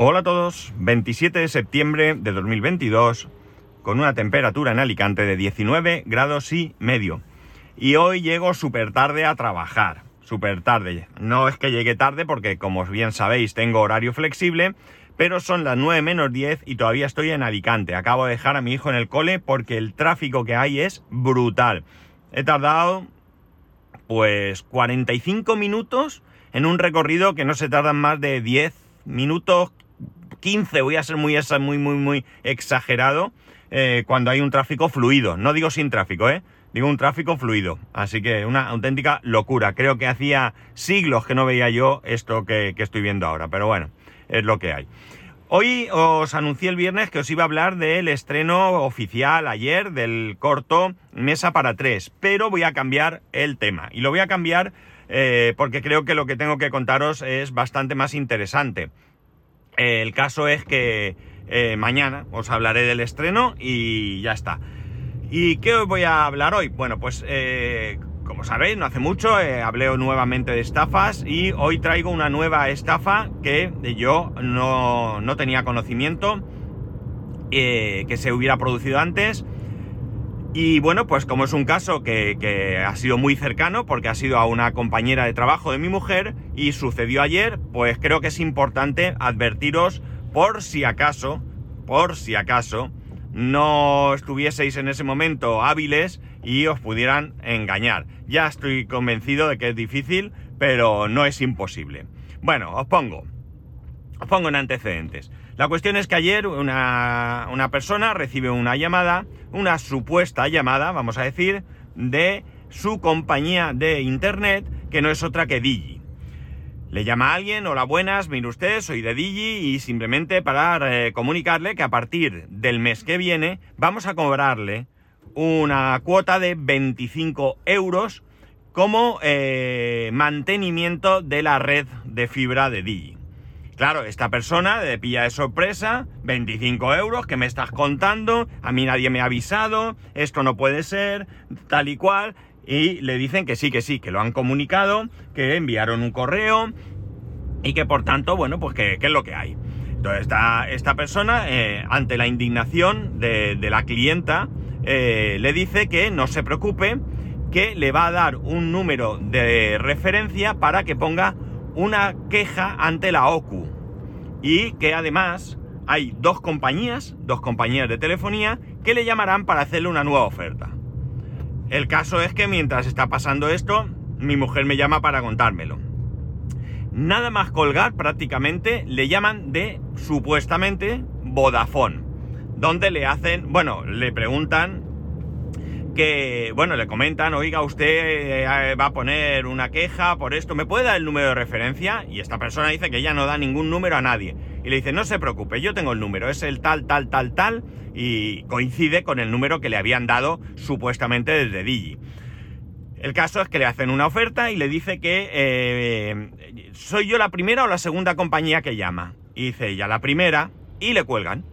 Hola a todos, 27 de septiembre de 2022, con una temperatura en Alicante de 19 grados y medio. Y hoy llego súper tarde a trabajar, súper tarde. No es que llegue tarde porque, como bien sabéis, tengo horario flexible, pero son las 9 menos 10 y todavía estoy en Alicante. Acabo de dejar a mi hijo en el cole porque el tráfico que hay es brutal. He tardado, pues, 45 minutos en un recorrido que no se tardan más de 10 minutos, 15, voy a ser muy, muy, muy, exagerado, eh, cuando hay un tráfico fluido. No digo sin tráfico, ¿eh? Digo un tráfico fluido. Así que una auténtica locura. Creo que hacía siglos que no veía yo esto que, que estoy viendo ahora. Pero bueno, es lo que hay. Hoy os anuncié el viernes que os iba a hablar del estreno oficial ayer del corto Mesa para tres, pero voy a cambiar el tema. Y lo voy a cambiar eh, porque creo que lo que tengo que contaros es bastante más interesante. El caso es que eh, mañana os hablaré del estreno y ya está. ¿Y qué os voy a hablar hoy? Bueno, pues eh, como sabéis, no hace mucho hablé nuevamente de estafas y hoy traigo una nueva estafa que yo no, no tenía conocimiento que se hubiera producido antes y bueno, pues como es un caso que, ha sido muy cercano, porque ha sido a una compañera de trabajo de mi mujer y sucedió ayer, pues creo que es importante advertiros por si acaso, por si acaso, no estuvieseis en ese momento hábiles y os pudieran engañar. Ya estoy convencido de que es difícil, pero no es imposible. Bueno, os pongo, pongo en antecedentes. La cuestión es que ayer una, persona recibe una llamada, una supuesta llamada, vamos a decir, de su compañía de internet, que no es otra que Digi. Le llama a alguien, hola buenas, mire usted, soy de Digi y simplemente para eh, comunicarle que a partir del mes que viene vamos a cobrarle una cuota de 25 euros como eh, mantenimiento de la red de fibra de Digi. Claro, esta persona le pilla de sorpresa, 25 euros, que me estás contando? A mí nadie me ha avisado, esto no puede ser, tal y cual. Y le dicen que sí, que sí, que lo han comunicado, que enviaron un correo y que por tanto, bueno, pues que, es lo que hay. Entonces esta, esta persona, eh, ante la indignación de, la clienta, eh, le dice que no se preocupe, que le va a dar un número de referencia para que ponga una queja ante la OCU y que además hay dos compañías, dos compañías de telefonía, que le llamarán para hacerle una nueva oferta. El caso es que mientras está pasando esto, mi mujer me llama para contármelo. Nada más colgar prácticamente le llaman de supuestamente Vodafone, donde le hacen, bueno, le preguntan que, bueno, le comentan, oiga, usted eh, va a poner una queja por esto, ¿me puede dar el número de referencia? Y esta persona dice que ella no da ningún número a nadie. Y le dice, no se preocupe, yo tengo el número, es el tal, tal, tal, tal, y coincide con el número que le habían dado supuestamente desde Digi. El caso es que le hacen una oferta y le dice que eh, soy yo la primera o la segunda compañía que llama. Y dice ella, la primera, y le cuelgan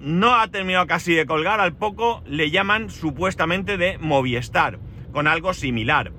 no ha terminado casi de colgar, al poco le llaman supuestamente de Movistar, con algo similar.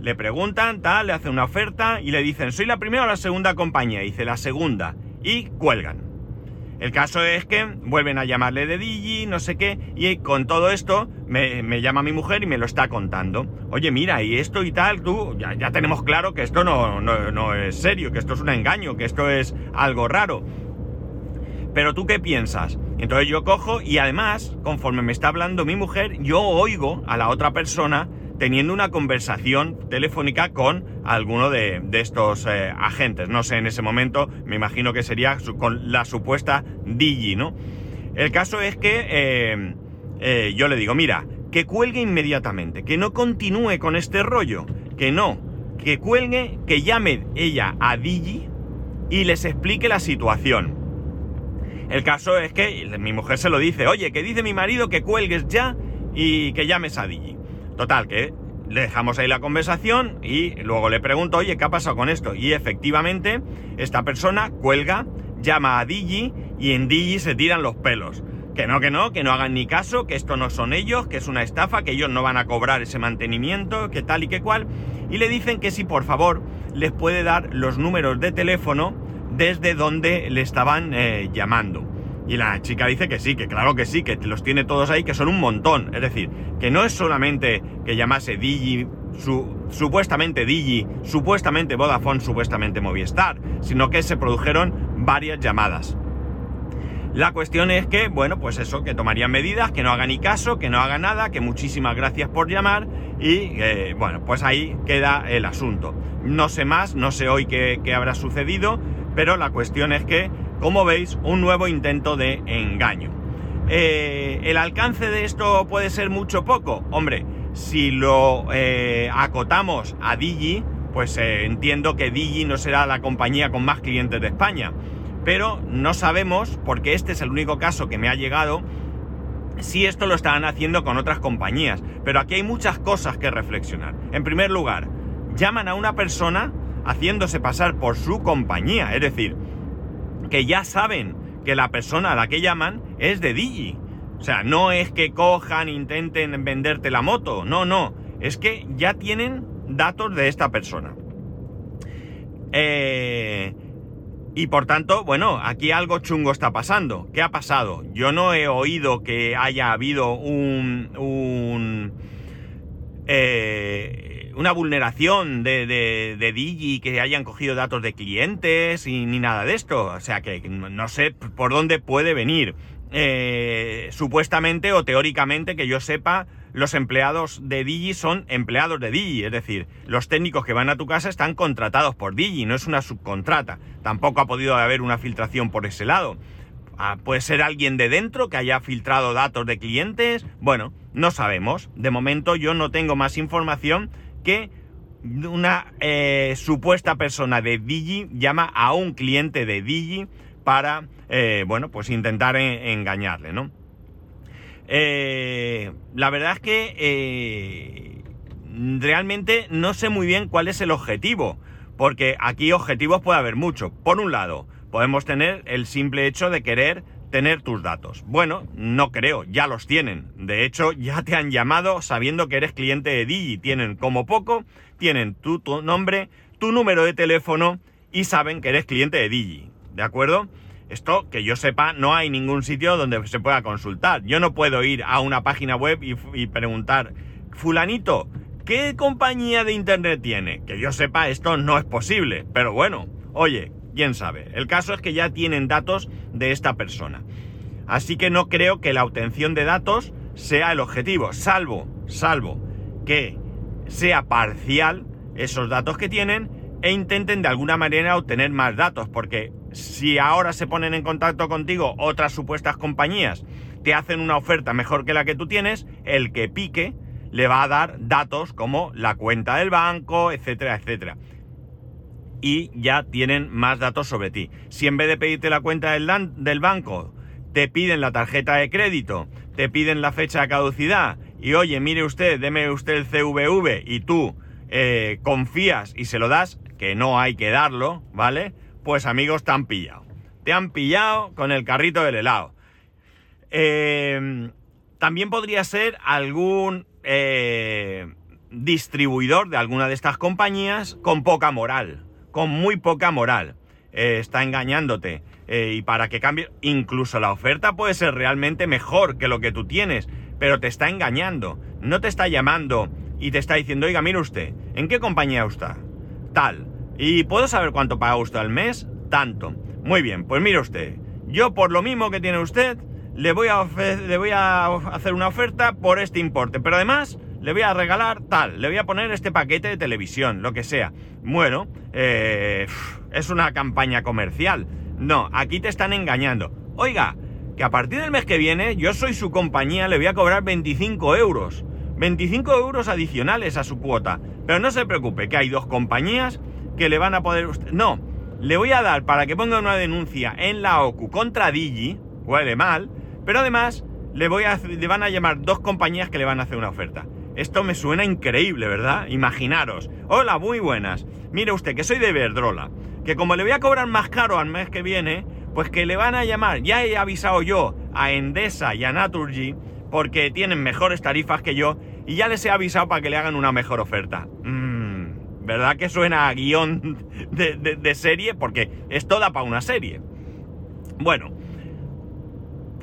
Le preguntan, tal, le hacen una oferta y le dicen, ¿soy la primera o la segunda compañía? dice, la segunda. Y cuelgan. El caso es que vuelven a llamarle de Digi, no sé qué, y con todo esto me, llama mi mujer y me lo está contando. Oye, mira, y esto y tal, tú, ya, ya tenemos claro que esto no, no, no es serio, que esto es un engaño, que esto es algo raro. Pero tú qué piensas? Entonces yo cojo y además, conforme me está hablando mi mujer, yo oigo a la otra persona teniendo una conversación telefónica con alguno de, estos eh, agentes. No sé, en ese momento me imagino que sería con la supuesta Digi, ¿no? El caso es que eh, eh, yo le digo, mira, que cuelgue inmediatamente, que no continúe con este rollo, que no, que cuelgue, que llame ella a Digi y les explique la situación. El caso es que mi mujer se lo dice, oye, que dice mi marido que cuelgues ya y que llames a Digi. Total, que le dejamos ahí la conversación y luego le pregunto, oye, ¿qué ha pasado con esto? Y efectivamente, esta persona cuelga, llama a Digi y en Digi se tiran los pelos. Que no, que no, que no hagan ni caso, que esto no son ellos, que es una estafa, que ellos no van a cobrar ese mantenimiento, que tal y que cual. Y le dicen que si por favor les puede dar los números de teléfono desde donde le estaban eh, llamando. Y la chica dice que sí, que claro que sí, que los tiene todos ahí, que son un montón. Es decir, que no es solamente que llamase Digi, su, supuestamente Digi, supuestamente Vodafone, supuestamente Movistar, sino que se produjeron varias llamadas. La cuestión es que, bueno, pues eso, que tomarían medidas, que no haga ni caso, que no haga nada, que muchísimas gracias por llamar y, eh, bueno, pues ahí queda el asunto. No sé más, no sé hoy qué, habrá sucedido, pero la cuestión es que, como veis, un nuevo intento de engaño. Eh, ¿El alcance de esto puede ser mucho poco? Hombre, si lo eh, acotamos a Digi, pues entiendo que Digi no será la compañía con más clientes de España pero no sabemos, porque este es el único caso que me ha llegado, si esto lo estarán haciendo con otras compañías. Pero aquí hay muchas cosas que reflexionar. En primer lugar, llaman a una persona haciéndose pasar por su compañía, es decir, que ya saben que la persona a la que llaman es de Digi. O sea, no es que cojan, intenten venderte la moto, no, no, es que ya tienen datos de esta persona. Eh, y por tanto, bueno, aquí algo chungo está pasando. ¿Qué ha pasado? Yo no he oído que haya habido un... un eh, una vulneración de, de, Digi, que hayan cogido datos de clientes y ni nada de esto. O sea que no sé por dónde puede venir. Eh, supuestamente o teóricamente que yo sepa, los empleados de Digi son empleados de Digi, es decir, los técnicos que van a tu casa están contratados por Digi, no es una subcontrata. Tampoco ha podido haber una filtración por ese lado. Ah, puede ser alguien de dentro que haya filtrado datos de clientes. Bueno, no sabemos. De momento yo no tengo más información que una eh, supuesta persona de Digi llama a un cliente de Digi para, eh, bueno, pues intentar engañarle, ¿no? Eh, la verdad es que realmente no sé muy bien cuál es el objetivo, porque aquí objetivos puede haber mucho. Por un lado, podemos tener el simple hecho de querer tener tus datos. Bueno, no creo, ya los tienen. De hecho, ya te han llamado sabiendo que eres cliente de Digi. Tienen como poco, tienen tu, tu nombre, tu número de teléfono y saben que eres cliente de Digi. ¿De acuerdo? Esto, que yo sepa, no hay ningún sitio donde se pueda consultar. Yo no puedo ir a una página web y, preguntar, fulanito, ¿qué compañía de Internet tiene? Que yo sepa, esto no es posible. Pero bueno, oye, quién sabe. El caso es que ya tienen datos de esta persona. Así que no creo que la obtención de datos sea el objetivo, salvo, salvo que sea parcial esos datos que tienen e intenten de alguna manera obtener más datos, porque si ahora se ponen en contacto contigo otras supuestas compañías, te hacen una oferta mejor que la que tú tienes, el que pique le va a dar datos como la cuenta del banco, etcétera, etcétera. Y ya tienen más datos sobre ti. Si en vez de pedirte la cuenta del, banco, te piden la tarjeta de crédito, te piden la fecha de caducidad, y oye, mire usted, deme usted el CVV, y tú eh, confías y se lo das, que no hay que darlo, ¿vale? Pues amigos, te han pillado. Te han pillado con el carrito del helado. Eh, también podría ser algún eh, distribuidor de alguna de estas compañías con poca moral, con muy poca moral. Eh, está engañándote. y para que cambie, incluso la oferta puede ser realmente mejor que lo que tú tienes, pero te está engañando. No te está llamando y te está diciendo, oiga, mire usted, ¿en qué compañía está? Tal. ¿Y puedo saber cuánto paga usted al mes? Tanto. Muy bien, pues mire usted, yo por lo mismo que tiene usted, le voy a, le voy a hacer una oferta por este importe, pero además le voy a regalar tal, le voy a poner este paquete de televisión, lo que sea. Bueno, eh, es una campaña comercial. No, aquí te están engañando. Oiga, que a partir del mes que viene yo soy su compañía, le voy a cobrar 25 euros. 25 euros adicionales a su cuota. Pero no se preocupe, que hay dos compañías que le van a poder... No, le voy a dar para que ponga una denuncia en la OCU contra Digi, huele mal, pero además le, voy a, le van a llamar dos compañías que le van a hacer una oferta. Esto me suena increíble, ¿verdad? Imaginaros. Hola, muy buenas. Mire usted, que soy de Verdrola. Que como le voy a cobrar más caro al mes que viene, pues que le van a llamar. Ya he avisado yo a Endesa y a Naturgy porque tienen mejores tarifas que yo y ya les he avisado para que le hagan una mejor oferta. Mmm, ¿Verdad que suena a guion de, de serie? Porque esto da para una serie. Bueno,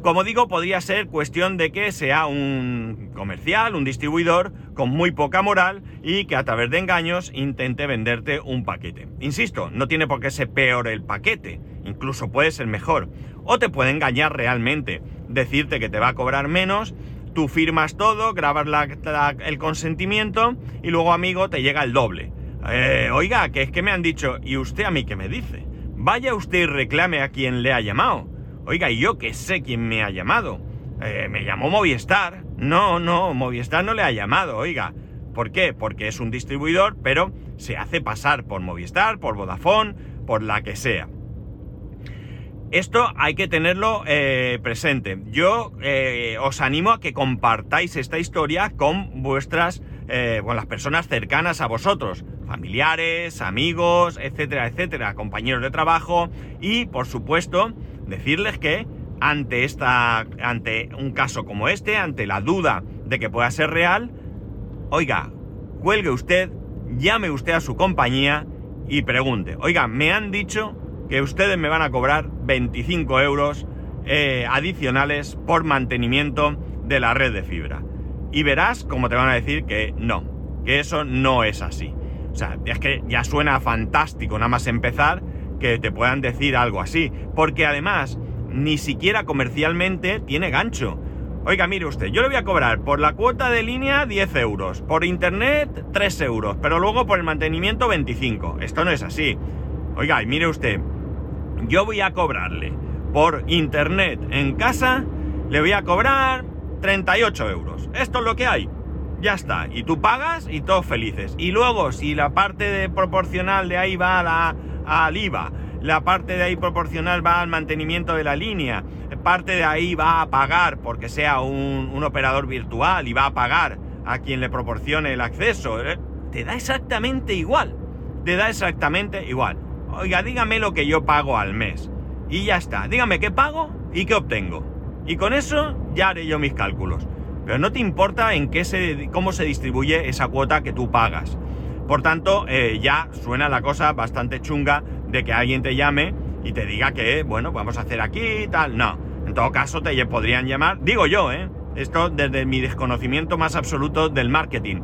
como digo, podría ser cuestión de que sea un comercial, un distribuidor con muy poca moral y que a través de engaños intente venderte un paquete. Insisto, no tiene por qué ser peor el paquete, incluso puede ser mejor. O te puede engañar realmente, decirte que te va a cobrar menos, tú firmas todo, grabas el consentimiento y luego, amigo, te llega el doble. Eh, oiga, que es que me han dicho, ¿y usted a mí qué me dice? Vaya usted y reclame a quien le ha llamado. Oiga, ¿y yo que sé quién me ha llamado? Eh, me llamó Movistar. No, no, Movistar no le ha llamado, oiga. ¿Por qué? Porque es un distribuidor, pero se hace pasar por Movistar, por Vodafone, por la que sea. Esto hay que tenerlo eh, presente. Yo eh, os animo a que compartáis esta historia con vuestras, con las personas cercanas a vosotros, familiares, amigos, etcétera, etcétera, compañeros de trabajo y, por supuesto, decirles que ante esta ante un caso como este, ante la duda de que pueda ser real, oiga, cuelgue usted, llame usted a su compañía y pregunte, oiga, me han dicho que ustedes me van a cobrar 25 euros eh, adicionales por mantenimiento de la red de fibra. Y verás como te van a decir que no, que eso no es así. O sea, es que ya suena fantástico nada más empezar que te puedan decir algo así. Porque además, ni siquiera comercialmente tiene gancho. Oiga, mire usted, yo le voy a cobrar por la cuota de línea 10 euros, por internet 3 euros, pero luego por el mantenimiento 25. Esto no es así. Oiga, y mire usted, yo voy a cobrarle por internet en casa, le voy a cobrar 38 euros. Esto es lo que hay. Ya está. Y tú pagas y todos felices. Y luego, si la parte de proporcional de ahí va a la, al IVA, la parte de ahí proporcional va al mantenimiento de la línea, parte de ahí va a pagar porque sea un, operador virtual y va a pagar a quien le proporcione el acceso. Eh, te da exactamente igual. Te da exactamente igual. Oiga, dígame lo que yo pago al mes. Y ya está. Dígame qué pago y qué obtengo. Y con eso ya haré yo mis cálculos. Pero no te importa en qué se, cómo se distribuye esa cuota que tú pagas. Por tanto, eh, ya suena la cosa bastante chunga de que alguien te llame y te diga que, bueno, vamos a hacer aquí y tal. No, en todo caso te podrían llamar, digo yo, ¿eh? Esto desde mi desconocimiento más absoluto del marketing.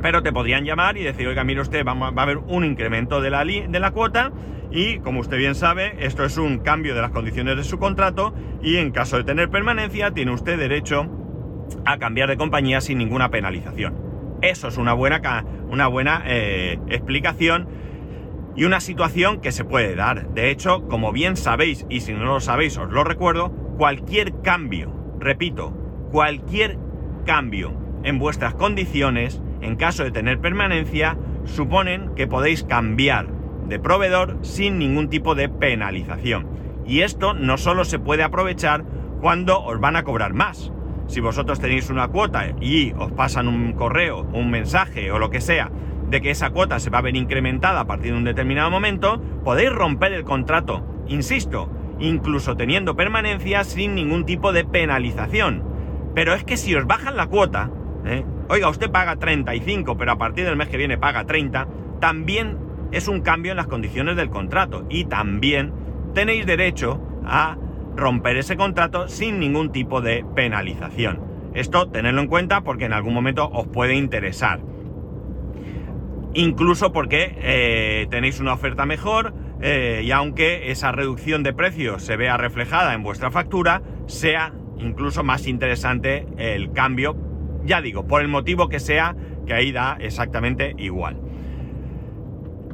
Pero te podrían llamar y decir, oiga, mire usted, va a haber un incremento de la, de la cuota y, como usted bien sabe, esto es un cambio de las condiciones de su contrato y en caso de tener permanencia tiene usted derecho a cambiar de compañía sin ninguna penalización. Eso es una buena, una buena eh, explicación y una situación que se puede dar. De hecho, como bien sabéis, y si no lo sabéis os lo recuerdo, cualquier cambio, repito, cualquier cambio en vuestras condiciones, en caso de tener permanencia, suponen que podéis cambiar de proveedor sin ningún tipo de penalización. Y esto no solo se puede aprovechar cuando os van a cobrar más, si vosotros tenéis una cuota y os pasan un correo, un mensaje o lo que sea, de que esa cuota se va a ver incrementada a partir de un determinado momento, podéis romper el contrato, insisto, incluso teniendo permanencia sin ningún tipo de penalización. Pero es que si os bajan la cuota, ¿eh? oiga, usted paga 35, pero a partir del mes que viene paga 30, también es un cambio en las condiciones del contrato y también tenéis derecho a romper ese contrato sin ningún tipo de penalización. Esto tenedlo en cuenta porque en algún momento os puede interesar. Incluso porque eh, tenéis una oferta mejor eh, y aunque esa reducción de precios se vea reflejada en vuestra factura, sea incluso más interesante el cambio, ya digo, por el motivo que sea, que ahí da exactamente igual.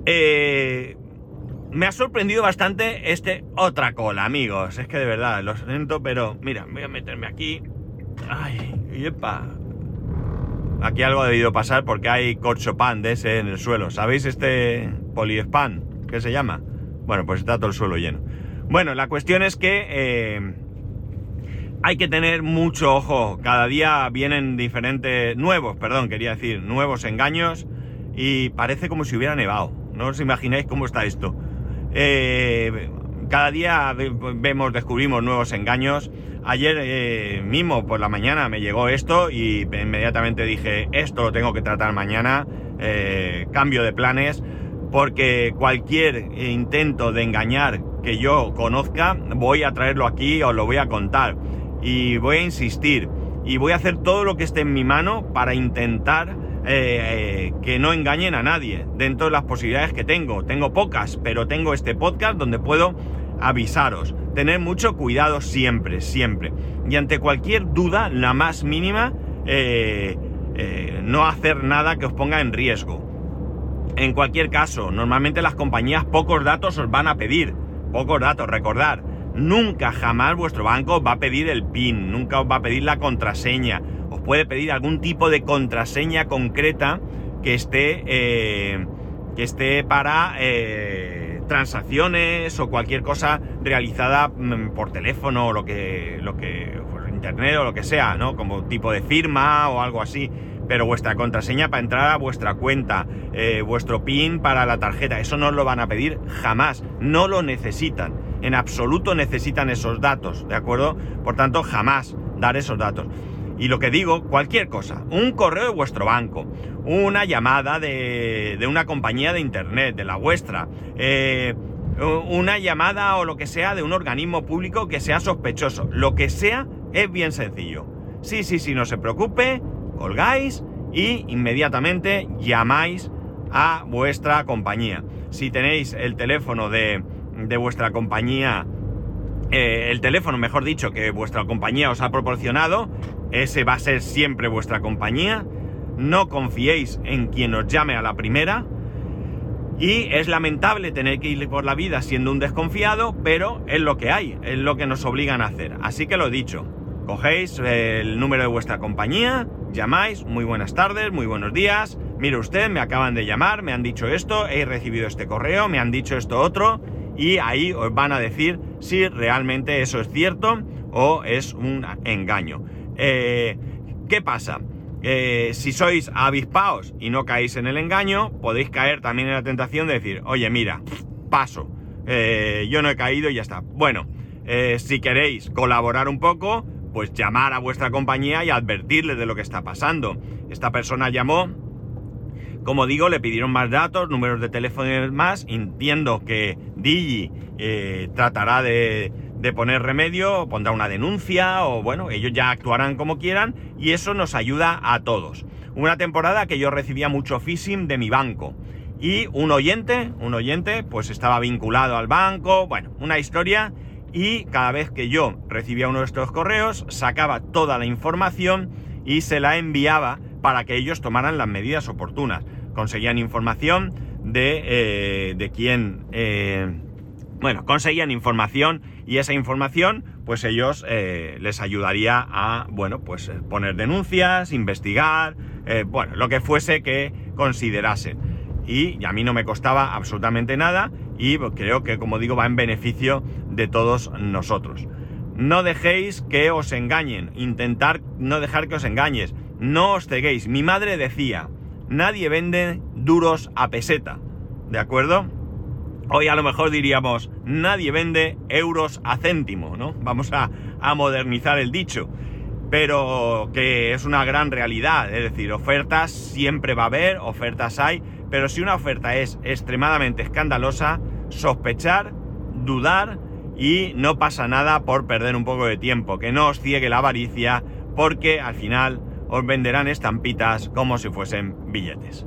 Eh, me ha sorprendido bastante este otra cola, amigos. Es que de verdad, lo siento, pero mira, voy a meterme aquí. Ay, yepa. Aquí algo ha debido pasar porque hay pan de ese en el suelo. ¿Sabéis este poliespan? ¿Qué se llama? Bueno, pues está todo el suelo lleno. Bueno, la cuestión es que eh, hay que tener mucho ojo. Cada día vienen diferentes, nuevos, perdón, quería decir, nuevos engaños y parece como si hubiera nevado. No os imagináis cómo está esto. Eh, cada día vemos, descubrimos nuevos engaños. Ayer eh, mismo por la mañana me llegó esto y inmediatamente dije, esto lo tengo que tratar mañana, eh, cambio de planes, porque cualquier intento de engañar que yo conozca, voy a traerlo aquí, os lo voy a contar. Y voy a insistir, y voy a hacer todo lo que esté en mi mano para intentar eh, que no engañen a nadie dentro de las posibilidades que tengo. Tengo pocas, pero tengo este podcast donde puedo avisaros. Tener mucho cuidado siempre, siempre. Y ante cualquier duda, la más mínima, eh, eh, no hacer nada que os ponga en riesgo. En cualquier caso, normalmente las compañías pocos datos os van a pedir. Pocos datos, recordar. Nunca jamás vuestro banco va a pedir el PIN, nunca os va a pedir la contraseña os puede pedir algún tipo de contraseña concreta que esté, eh, que esté para eh, transacciones o cualquier cosa realizada mm, por teléfono o lo que, lo que, por internet o lo que sea, ¿no? Como tipo de firma o algo así. Pero vuestra contraseña para entrar a vuestra cuenta, eh, vuestro PIN para la tarjeta, eso no lo van a pedir jamás, no lo necesitan. En absoluto necesitan esos datos, ¿de acuerdo? Por tanto, jamás dar esos datos. Y lo que digo, cualquier cosa, un correo de vuestro banco, una llamada de, una compañía de internet, de la vuestra, eh, una llamada o lo que sea de un organismo público que sea sospechoso, lo que sea es bien sencillo. Sí, sí, sí, no se preocupe, colgáis y inmediatamente llamáis a vuestra compañía. Si tenéis el teléfono de, de vuestra compañía eh, el teléfono, mejor dicho, que vuestra compañía os ha proporcionado, ese va a ser siempre vuestra compañía. No confiéis en quien os llame a la primera. Y es lamentable tener que ir por la vida siendo un desconfiado, pero es lo que hay, es lo que nos obligan a hacer. Así que lo dicho, cogéis el número de vuestra compañía, llamáis, muy buenas tardes, muy buenos días, mire usted, me acaban de llamar, me han dicho esto, he recibido este correo, me han dicho esto otro, y ahí os van a decir si realmente eso es cierto o es un engaño. Eh, ¿Qué pasa? Eh, si sois avispaos y no caéis en el engaño, podéis caer también en la tentación de decir, oye, mira, paso, eh, yo no he caído y ya está. Bueno, si queréis colaborar un poco, pues llamar a vuestra compañía y advertirles de lo que está pasando. Esta persona llamó, como digo, le pidieron más datos, números de teléfono y más. Entiendo que Digi tratará de, de poner remedio, pondrá una denuncia o bueno, ellos ya actuarán como quieran y eso nos ayuda a todos. Una temporada que yo recibía mucho phishing de mi banco y un oyente, un oyente pues estaba vinculado al banco, bueno, una historia y cada vez que yo recibía uno de estos correos sacaba toda la información y se la enviaba para que ellos tomaran las medidas oportunas. Conseguían información de, eh, de quién... Eh, bueno, conseguían información y esa información, pues ellos eh, les ayudaría a, bueno, pues eh, poner denuncias, investigar, bueno, lo que fuese que considerasen. Y a mí no me costaba absolutamente nada y creo que, como digo, va en beneficio de todos nosotros. No dejéis que os engañen, intentar no dejar que os engañes, no os ceguéis. Mi madre decía, nadie vende duros a peseta, ¿de acuerdo? Hoy a lo mejor diríamos, nadie vende euros a céntimo, ¿no? Vamos a, modernizar el dicho. Pero que es una gran realidad, es decir, ofertas siempre va a haber, ofertas hay, pero si una oferta es extremadamente escandalosa, sospechar, dudar y no pasa nada por perder un poco de tiempo, que no os ciegue la avaricia, porque al final os venderán estampitas como si fuesen billetes.